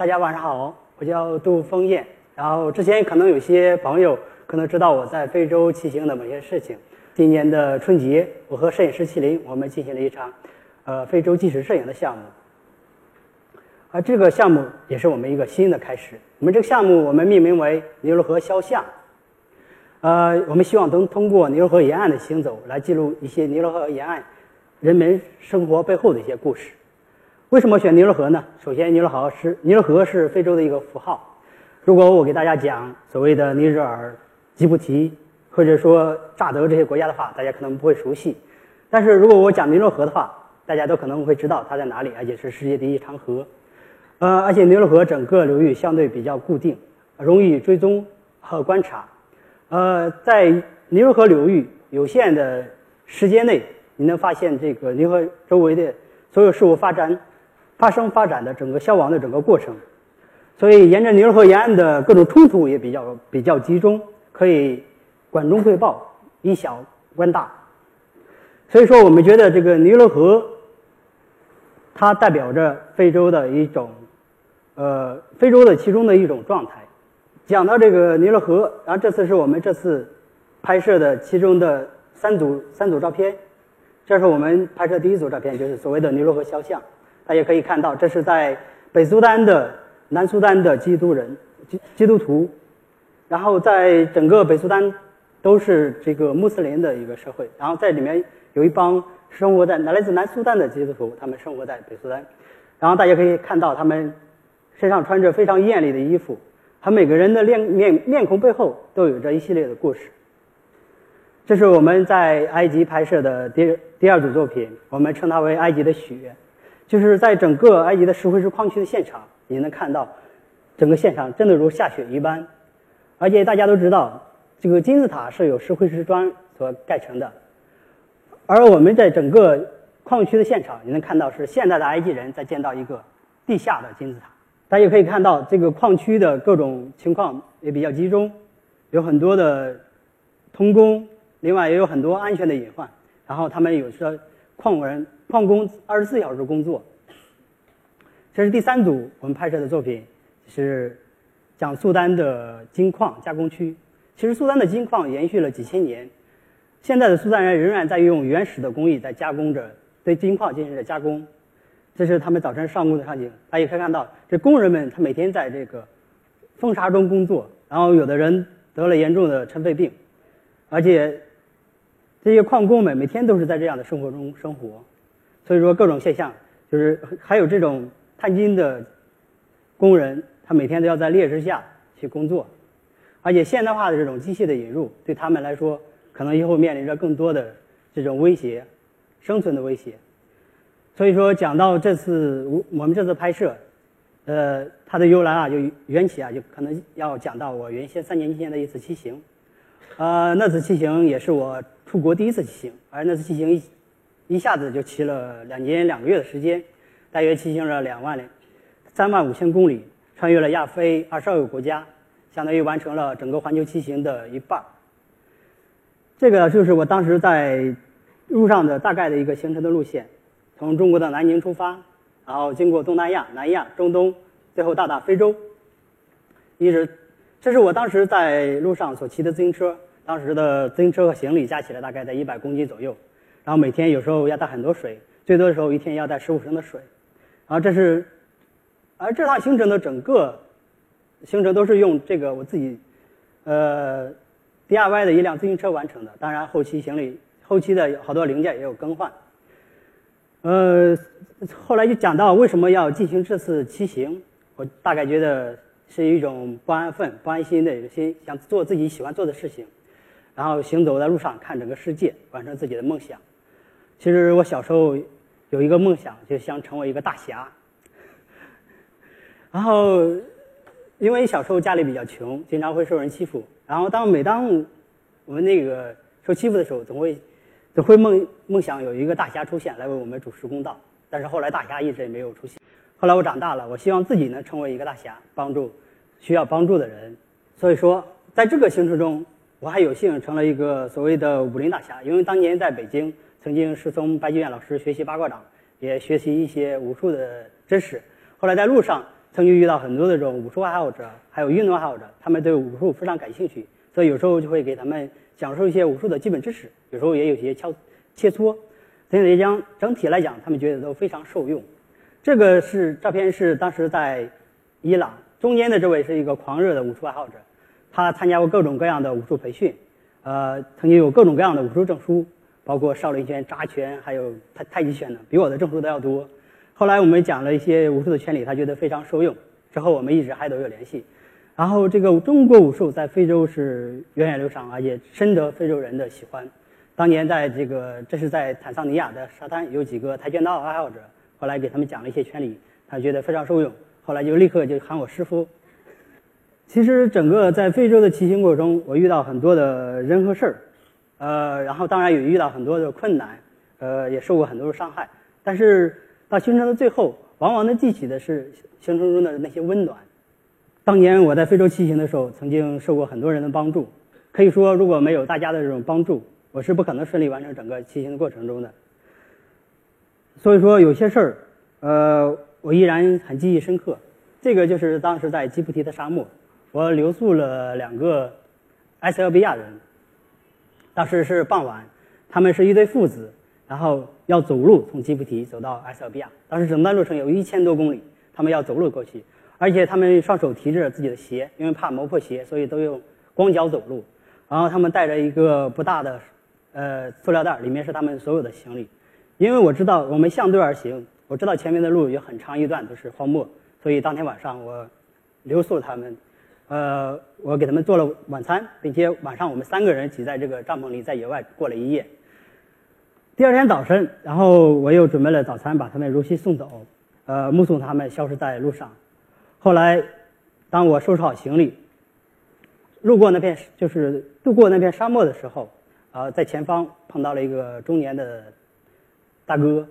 大家晚上好，我叫杜峰燕。然后之前可能有些朋友可能知道我在非洲骑行的某些事情。今年的春节，我和摄影师麒麟，我们进行了一场，呃，非洲纪实摄影的项目。而这个项目也是我们一个新的开始。我们这个项目我们命名为尼罗河肖像。呃，我们希望能通过尼罗河沿岸的行走，来记录一些尼罗河沿岸人们生活背后的一些故事。为什么选尼罗河呢？首先，尼罗河是尼罗河是非洲的一个符号。如果我给大家讲所谓的尼日尔、吉布提或者说乍得这些国家的话，大家可能不会熟悉。但是如果我讲尼罗河的话，大家都可能会知道它在哪里，而且是世界第一长河。呃，而且尼罗河整个流域相对比较固定，容易追踪和观察。呃，在尼罗河流域有限的时间内，你能发现这个尼罗河周围的所有事物发展、发生、发展的整个消亡的整个过程。所以，沿着尼罗河沿岸的各种冲突也比较比较集中，可以管中窥豹，以小观大。所以说，我们觉得这个尼罗河，它代表着非洲的一种，呃，非洲的其中的一种状态。讲到这个尼罗河，然后这次是我们这次拍摄的其中的三组三组照片。这是我们拍摄第一组照片，就是所谓的尼罗河肖像。大家可以看到，这是在北苏丹的南苏丹的基督人基基督徒，然后在整个北苏丹都是这个穆斯林的一个社会，然后在里面有一帮生活在来自南苏丹的基督徒，他们生活在北苏丹，然后大家可以看到他们身上穿着非常艳丽的衣服。他每个人的面面面孔背后都有着一系列的故事。这是我们在埃及拍摄的第第二组作品，我们称它为埃及的雪。就是在整个埃及的石灰石矿区的现场，你能看到整个现场真的如下雪一般。而且大家都知道，这个金字塔是由石灰石砖所盖成的。而我们在整个矿区的现场，你能看到是现代的埃及人在建造一个地下的金字塔。大家可以看到，这个矿区的各种情况也比较集中，有很多的童工，另外也有很多安全的隐患。然后他们有时候矿人、矿工二十四小时工作。这是第三组我们拍摄的作品，是讲苏丹的金矿加工区。其实苏丹的金矿延续了几千年，现在的苏丹人仍然在用原始的工艺在加工着，对金矿进行着加工。这是他们早晨上工的场景，大家可以看到，这工人们他每天在这个风沙中工作，然后有的人得了严重的尘肺病，而且这些矿工们每天都是在这样的生活中生活，所以说各种现象就是还有这种探金的工人，他每天都要在烈日下去工作，而且现代化的这种机械的引入对他们来说，可能以后面临着更多的这种威胁，生存的威胁。所以说，讲到这次我我们这次拍摄，呃，它的由来啊，就缘起啊，就可能要讲到我原先三年前的一次骑行，呃，那次骑行也是我出国第一次骑行，而那次骑行一一下子就骑了两年两个月的时间，大约骑行了两万三万五千公里，穿越了亚非二十二个国家，相当于完成了整个环球骑行的一半。这个就是我当时在路上的大概的一个行程的路线。从中国的南宁出发，然后经过东南亚、南亚、中东，最后到达非洲。一直，这是我当时在路上所骑的自行车，当时的自行车和行李加起来大概在一百公斤左右。然后每天有时候要带很多水，最多的时候一天要带十五升的水。然后这是，而这趟行程的整个行程都是用这个我自己，呃，DIY 的一辆自行车完成的。当然后期行李、后期的好多零件也有更换。呃，后来就讲到为什么要进行这次骑行，我大概觉得是一种不安分、不安心的一个心，想做自己喜欢做的事情，然后行走在路上看整个世界，完成自己的梦想。其实我小时候有一个梦想，就想成为一个大侠。然后因为小时候家里比较穷，经常会受人欺负，然后当每当我们那个受欺负的时候，总会。总会梦梦想有一个大侠出现来为我们主持公道，但是后来大侠一直也没有出现。后来我长大了，我希望自己能成为一个大侠，帮助需要帮助的人。所以说，在这个行程中，我还有幸成了一个所谓的武林大侠，因为当年在北京曾经是从白居院老师学习八卦掌，也学习一些武术的知识。后来在路上曾。经遇到很多的这种武术爱好者，还有运动爱好者，他们对武术非常感兴趣，所以有时候就会给他们讲授一些武术的基本知识，有时候也有些切切磋。整体讲，整体来讲，他们觉得都非常受用。这个是照片，是当时在伊朗中间的这位是一个狂热的武术爱好者，他参加过各种各样的武术培训，呃，曾经有各种各样的武术证书，包括少林拳、扎拳，还有太太极拳的，比我的证书都要多。后来我们讲了一些武术的原理，他觉得非常受用。之后我们一直还都有联系。然后这个中国武术在非洲是源远流长，而且深得非洲人的喜欢。当年在这个这是在坦桑尼亚的沙滩，有几个跆拳道爱好者，后来给他们讲了一些原理，他觉得非常受用。后来就立刻就喊我师傅。其实整个在非洲的骑行过程中，我遇到很多的人和事儿，呃，然后当然也遇到很多的困难，呃，也受过很多的伤害，但是。到行程的最后，往往能记起的是行程中的那些温暖。当年我在非洲骑行的时候，曾经受过很多人的帮助。可以说，如果没有大家的这种帮助，我是不可能顺利完成整个骑行的过程中的。所以说，有些事儿，呃，我依然很记忆深刻。这个就是当时在吉布提的沙漠，我留宿了两个埃塞俄比亚人。当时是傍晚，他们是一对父子。然后要走路从吉布提走到埃塞俄比亚，当时整段路程有一千多公里，他们要走路过去，而且他们双手提着自己的鞋，因为怕磨破鞋，所以都用光脚走路。然后他们带着一个不大的，呃，塑料袋，里面是他们所有的行李。因为我知道我们相对而行，我知道前面的路有很长一段都是荒漠，所以当天晚上我留宿他们，呃，我给他们做了晚餐，并且晚上我们三个人挤在这个帐篷里，在野外过了一夜。第二天早晨，然后我又准备了早餐，把他们如期送走，呃，目送他们消失在路上。后来，当我收拾好行李，路过那片就是渡过那片沙漠的时候，呃，在前方碰到了一个中年的大哥，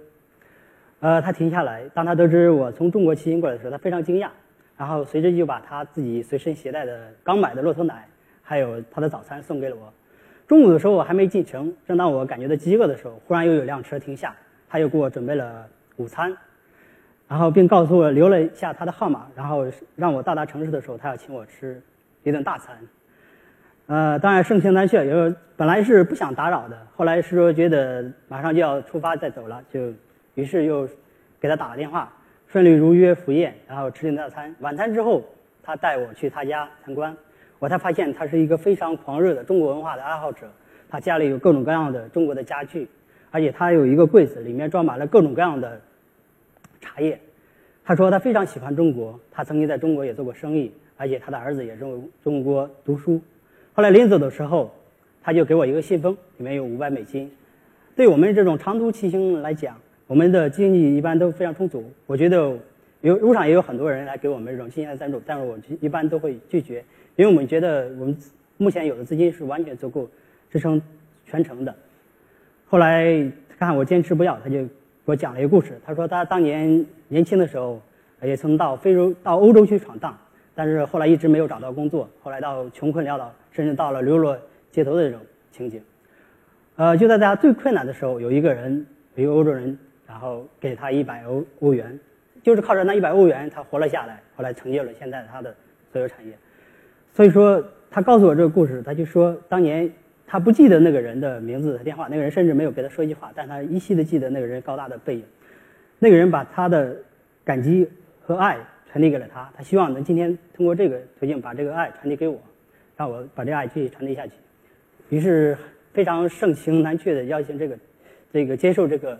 呃，他停下来，当他得知我从中国骑行过来的时候，他非常惊讶，然后随之就把他自己随身携带的刚买的骆驼奶，还有他的早餐送给了我。中午的时候我还没进城，正当我感觉到饥饿的时候，忽然又有辆车停下，他又给我准备了午餐，然后并告诉我留了一下他的号码，然后让我到达城市的时候，他要请我吃一顿大餐。呃，当然盛情难却，有本来是不想打扰的，后来是说觉得马上就要出发再走了，就于是又给他打了电话，顺利如约赴宴，然后吃顿大餐。晚餐之后，他带我去他家参观。我才发现他是一个非常狂热的中国文化的爱好者。他家里有各种各样的中国的家具，而且他有一个柜子，里面装满了各种各样的茶叶。他说他非常喜欢中国，他曾经在中国也做过生意，而且他的儿子也中中国读书。后来临走的时候，他就给我一个信封，里面有五百美金。对我们这种长途骑行来讲，我们的经济一般都非常充足。我觉得有路上也有很多人来给我们这种金钱的赞助，但是我一般都会拒绝。因为我们觉得我们目前有的资金是完全足够支撑全程的。后来看我坚持不要，他就给我讲了一个故事。他说他当年年轻的时候也曾到非洲、到欧洲去闯荡，但是后来一直没有找到工作。后来到穷困潦倒，甚至到了流落街头的这种情景。呃，就在大家最困难的时候，有一个人，一个欧洲人，然后给他一百欧欧元，就是靠着那一百欧元，他活了下来。后来成就了现在他的所有产业。所以说，他告诉我这个故事，他就说当年他不记得那个人的名字和电话，那个人甚至没有给他说一句话，但他依稀的记得那个人高大的背影。那个人把他的感激和爱传递给了他，他希望能今天通过这个途径把这个爱传递给我，让我把这个爱继续传递下去。于是非常盛情难却的邀请这个这个接受这个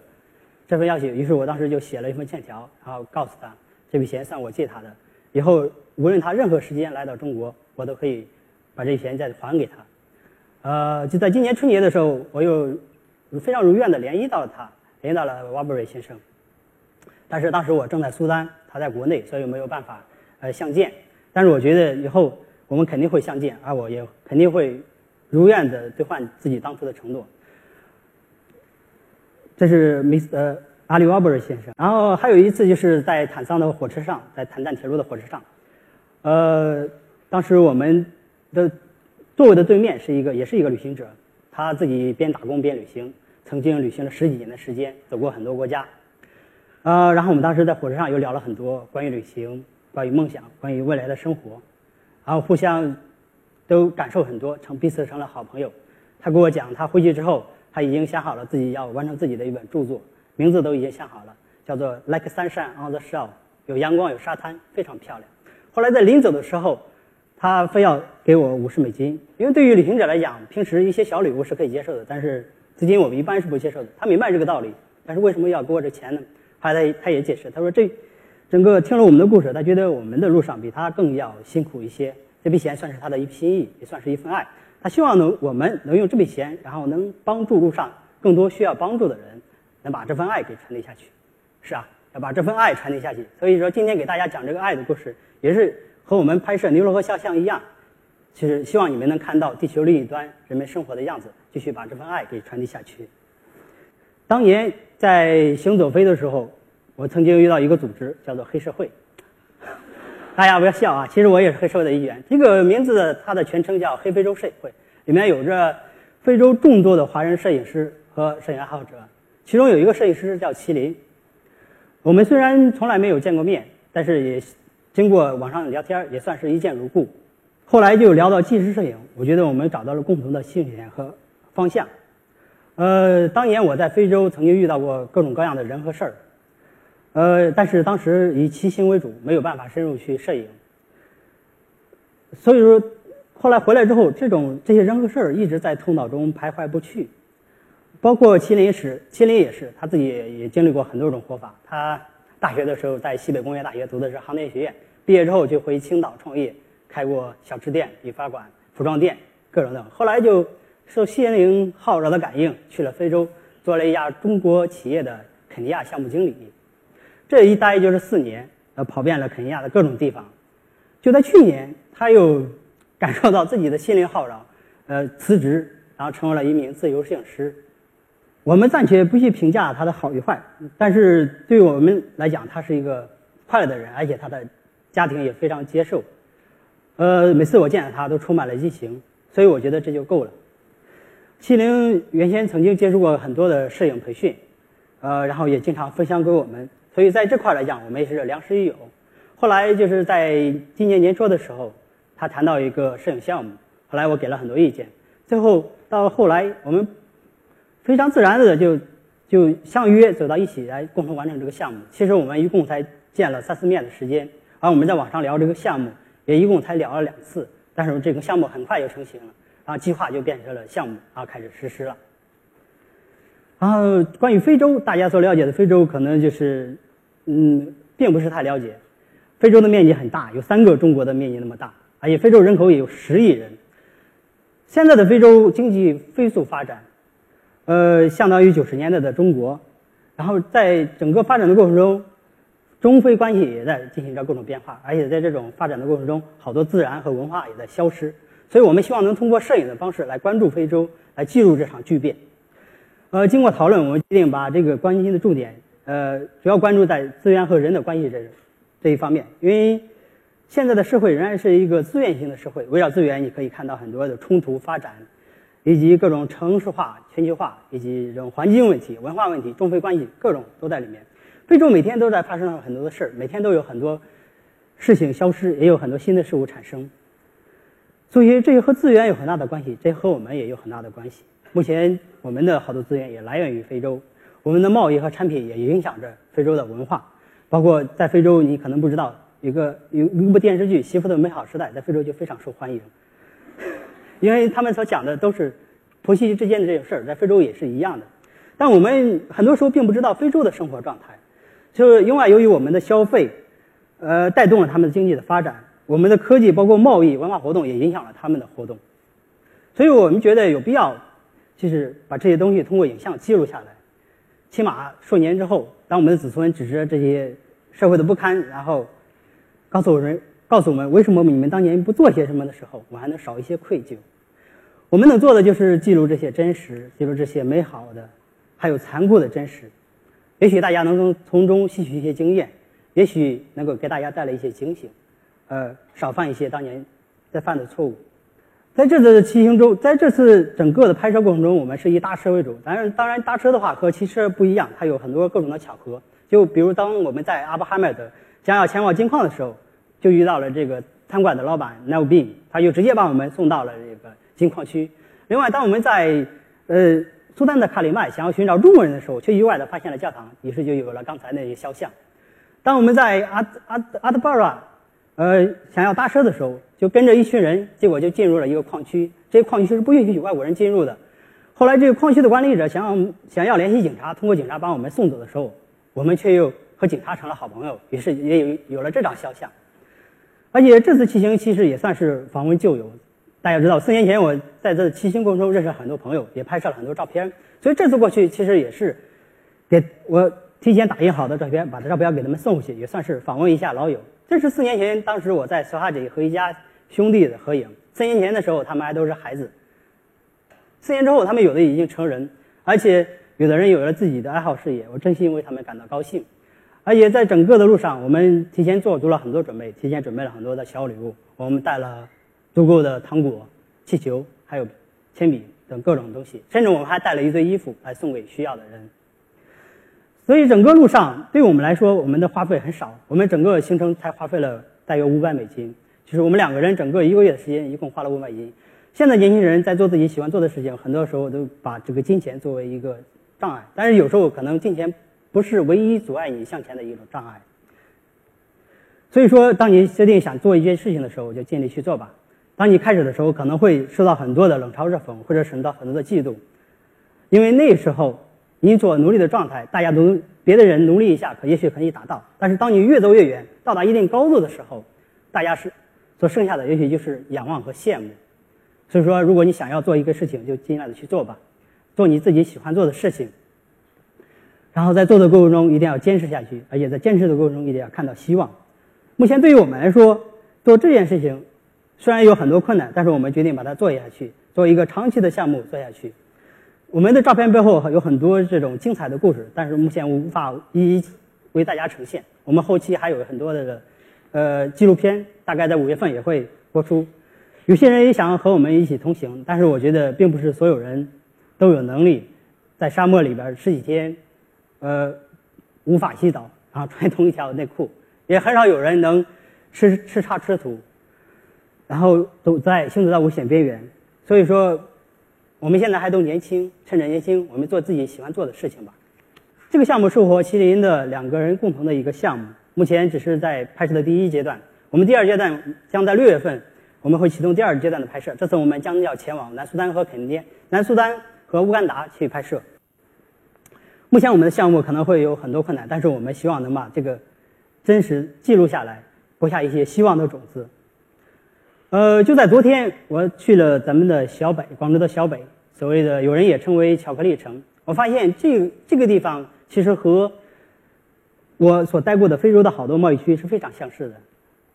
这份邀请。于是我当时就写了一封欠条，然后告诉他这笔钱算我借他的，以后无论他任何时间来到中国。我都可以把这钱再还给他。呃，就在今年春节的时候，我又非常如愿的联系到了他，联系到了瓦布瑞先生。但是当时我正在苏丹，他在国内，所以没有办法呃相见。但是我觉得以后我们肯定会相见，而我也肯定会如愿的兑换自己当初的承诺。这是 Mr. 阿里瓦布瑞先生。然后还有一次就是在坦桑的火车上，在坦赞铁路的火车上，呃。当时我们的座位的对面是一个，也是一个旅行者，他自己边打工边旅行，曾经旅行了十几年的时间，走过很多国家。呃，然后我们当时在火车上又聊了很多关于旅行，关于梦想，关于未来的生活，然后互相都感受很多，成彼此成了好朋友。他跟我讲，他回去之后，他已经想好了自己要完成自己的一本著作，名字都已经想好了，叫做《Like Sunshine on the Shore》，有阳光，有沙滩，非常漂亮。后来在临走的时候，他非要给我五十美金，因为对于旅行者来讲，平时一些小礼物是可以接受的，但是资金我们一般是不接受的。他明白这个道理，但是为什么要给我这钱呢？后来他他也解释，他说这整个听了我们的故事，他觉得我们的路上比他更要辛苦一些，这笔钱算是他的一心意，也算是一份爱。他希望能我们能用这笔钱，然后能帮助路上更多需要帮助的人，能把这份爱给传递下去。是啊，要把这份爱传递下去。所以说，今天给大家讲这个爱的故事，也是和我们拍摄尼罗河肖像一样，其实希望你们能看到地球另一端人们生活的样子，继续把这份爱给传递下去。当年在行走飞的时候，我曾经遇到一个组织，叫做黑社会。大家不要笑啊，其实我也是黑社会的一员。这个名字它的全称叫黑非洲摄影会，里面有着非洲众多的华人摄影师和摄影爱好者，其中有一个摄影师叫麒麟。我们虽然从来没有见过面，但是也经过网上聊天，也算是一见如故。后来就聊到纪实摄影，我觉得我们找到了共同的兴趣点和方向。呃，当年我在非洲曾经遇到过各种各样的人和事儿，呃，但是当时以骑行为主，没有办法深入去摄影。所以说，后来回来之后，这种这些人和事儿一直在头脑中徘徊不去。包括麒麟是，麒麟也是，他自己也经历过很多种活法。他大学的时候在西北工业大学读的是航天学院，毕业之后就回青岛创业，开过小吃店、理发馆、服装店，各种的。后来就受心灵号召的感应，去了非洲，做了一家中国企业的肯尼亚项目经理。这一待就是四年，呃，跑遍了肯尼亚的各种地方。就在去年，他又感受到自己的心灵号召，呃，辞职，然后成为了一名自由摄影师。我们暂且不去评价他的好与坏，但是对我们来讲，他是一个快乐的人，而且他的家庭也非常接受。呃，每次我见到他都充满了激情，所以我觉得这就够了。七零原先曾经接触过很多的摄影培训，呃，然后也经常分享给我们，所以在这块来讲，我们也是良师益友。后来就是在今年年初的时候，他谈到一个摄影项目，后来我给了很多意见，最后到后来我们。非常自然的就就相约走到一起来共同完成这个项目。其实我们一共才见了三四面的时间，而我们在网上聊这个项目也一共才聊了两次。但是这个项目很快就成型了，然后计划就变成了项目，然后开始实施了。然后关于非洲，大家所了解的非洲可能就是嗯，并不是太了解。非洲的面积很大，有三个中国的面积那么大，而且非洲人口也有十亿人。现在的非洲经济飞速发展。呃，相当于九十年代的中国，然后在整个发展的过程中，中非关系也在进行着各种变化，而且在这种发展的过程中，好多自然和文化也在消失。所以我们希望能通过摄影的方式来关注非洲，来记录这场巨变。呃，经过讨论，我们决定把这个关心的重点，呃，主要关注在资源和人的关系这这一方面，因为现在的社会仍然是一个资源型的社会，围绕资源，你可以看到很多的冲突发展。以及各种城市化、全球化，以及这种环境问题、文化问题、中非关系，各种都在里面。非洲每天都在发生很多的事儿，每天都有很多事情消失，也有很多新的事物产生。所以这些和资源有很大的关系，这和我们也有很大的关系。目前我们的好多资源也来源于非洲，我们的贸易和产品也影响着非洲的文化。包括在非洲，你可能不知道，一个有一部电视剧《媳妇的美好时代》在非洲就非常受欢迎。因为他们所讲的都是婆媳之间的这些事儿，在非洲也是一样的。但我们很多时候并不知道非洲的生活状态，就是因为由于我们的消费，呃，带动了他们的经济的发展，我们的科技包括贸易、文化活动也影响了他们的活动。所以我们觉得有必要，就是把这些东西通过影像记录下来，起码数年之后，当我们的子孙指着这些社会的不堪，然后告诉我们。告诉我们为什么你们当年不做些什么的时候，我还能少一些愧疚。我们能做的就是记录这些真实，记录这些美好的，还有残酷的真实。也许大家能从从中吸取一些经验，也许能够给大家带来一些警醒，呃，少犯一些当年在犯的错误。在这次骑行中，在这次整个的拍摄过程中，我们是以搭车为主。当然，当然搭车的话和骑车不一样，它有很多各种的巧合。就比如当我们在阿布哈迈德将要前往金矿的时候。就遇到了这个餐馆的老板 Neil Bean，他就直接把我们送到了这个金矿区。另外，当我们在呃苏丹的卡里麦想要寻找中国人的时候，却意外的发现了教堂，于是就有了刚才那些肖像。当我们在阿阿阿德巴拉，呃想要搭车的时候，就跟着一群人，结果就进入了一个矿区。这个矿区是不允许外国人进入的。后来，这个矿区的管理者想想要联系警察，通过警察把我们送走的时候，我们却又和警察成了好朋友，于是也有有了这张肖像。而且这次骑行其实也算是访问旧友。大家知道，四年前我在这骑行过程中认识很多朋友，也拍摄了很多照片。所以这次过去其实也是给我提前打印好的照片，把这照片给他们送过去，也算是访问一下老友。这是四年前，当时我在索哈里和一家兄弟的合影。三年前的时候，他们还都是孩子。四年之后，他们有的已经成人，而且有的人有了自己的爱好事业。我真心为他们感到高兴。而且在整个的路上，我们提前做足了很多准备，提前准备了很多的小礼物。我们带了。足够的糖果、气球，还有铅笔等各种东西，甚至我们还带了一堆衣服来送给需要的人。所以整个路上对我们来说，我们的花费很少。我们整个行程才花费了大约五百美金，就是我们两个人整个一个月的时间，一共花了五百金。现在年轻人在做自己喜欢做的事情，很多时候都把这个金钱作为一个障碍，但是有时候可能金钱不是唯一阻碍你向前的一种障碍。所以说，当你决定想做一件事情的时候，就尽力去做吧。当你开始的时候，可能会受到很多的冷嘲热讽，或者受到很多的嫉妒，因为那时候你所努力的状态，大家都别的人努力一下，可也许可以达到。但是当你越走越远，到达一定高度的时候，大家是所剩下的，也许就是仰望和羡慕。所以说，如果你想要做一个事情，就尽量的去做吧，做你自己喜欢做的事情。然后在做的过程中，一定要坚持下去，而且在坚持的过程中，一定要看到希望。目前对于我们来说，做这件事情。虽然有很多困难，但是我们决定把它做下去，做一个长期的项目做下去。我们的照片背后有很多这种精彩的故事，但是目前无法一一为大家呈现。我们后期还有很多的呃纪录片，大概在五月份也会播出。有些人也想和我们一起同行，但是我觉得并不是所有人都有能力在沙漠里边十几天，呃，无法洗澡，然后穿同一条内裤，也很少有人能吃吃茶吃土。然后走在行走在危险边缘，所以说，我们现在还都年轻，趁着年轻，我们做自己喜欢做的事情吧。这个项目是我和麒麟的两个人共同的一个项目，目前只是在拍摄的第一阶段。我们第二阶段将在六月份，我们会启动第二阶段的拍摄。这次我们将要前往南苏丹和肯尼亚、南苏丹和乌干达去拍摄。目前我们的项目可能会有很多困难，但是我们希望能把这个真实记录下来，播下一些希望的种子。呃，就在昨天，我去了咱们的小北，广州的小北，所谓的有人也称为巧克力城。我发现这这个地方其实和我所待过的非洲的好多贸易区是非常相似的，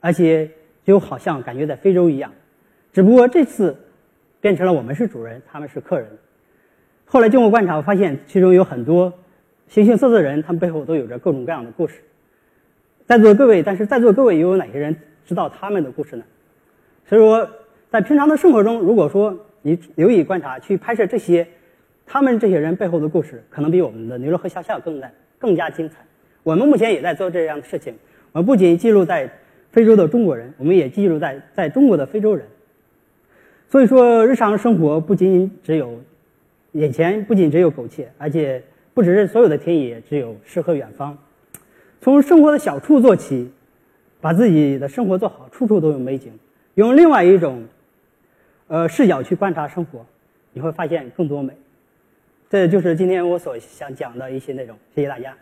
而且就好像感觉在非洲一样。只不过这次变成了我们是主人，他们是客人。后来经过观察，我发现其中有很多形形色色的人，他们背后都有着各种各样的故事。在座的各位，但是在座各位又有哪些人知道他们的故事呢？所以说，在平常的生活中，如果说你留意观察，去拍摄这些他们这些人背后的故事，可能比我们的牛肉和肖像更难、更加精彩。我们目前也在做这样的事情。我们不仅记录在非洲的中国人，我们也记录在在中国的非洲人。所以说，日常生活不仅仅只有眼前，不仅只有苟且，而且不只是所有的田野只有诗和远方。从生活的小处做起，把自己的生活做好，处处都有美景。用另外一种，呃视角去观察生活，你会发现更多美。这就是今天我所想讲的一些内容。谢谢大家。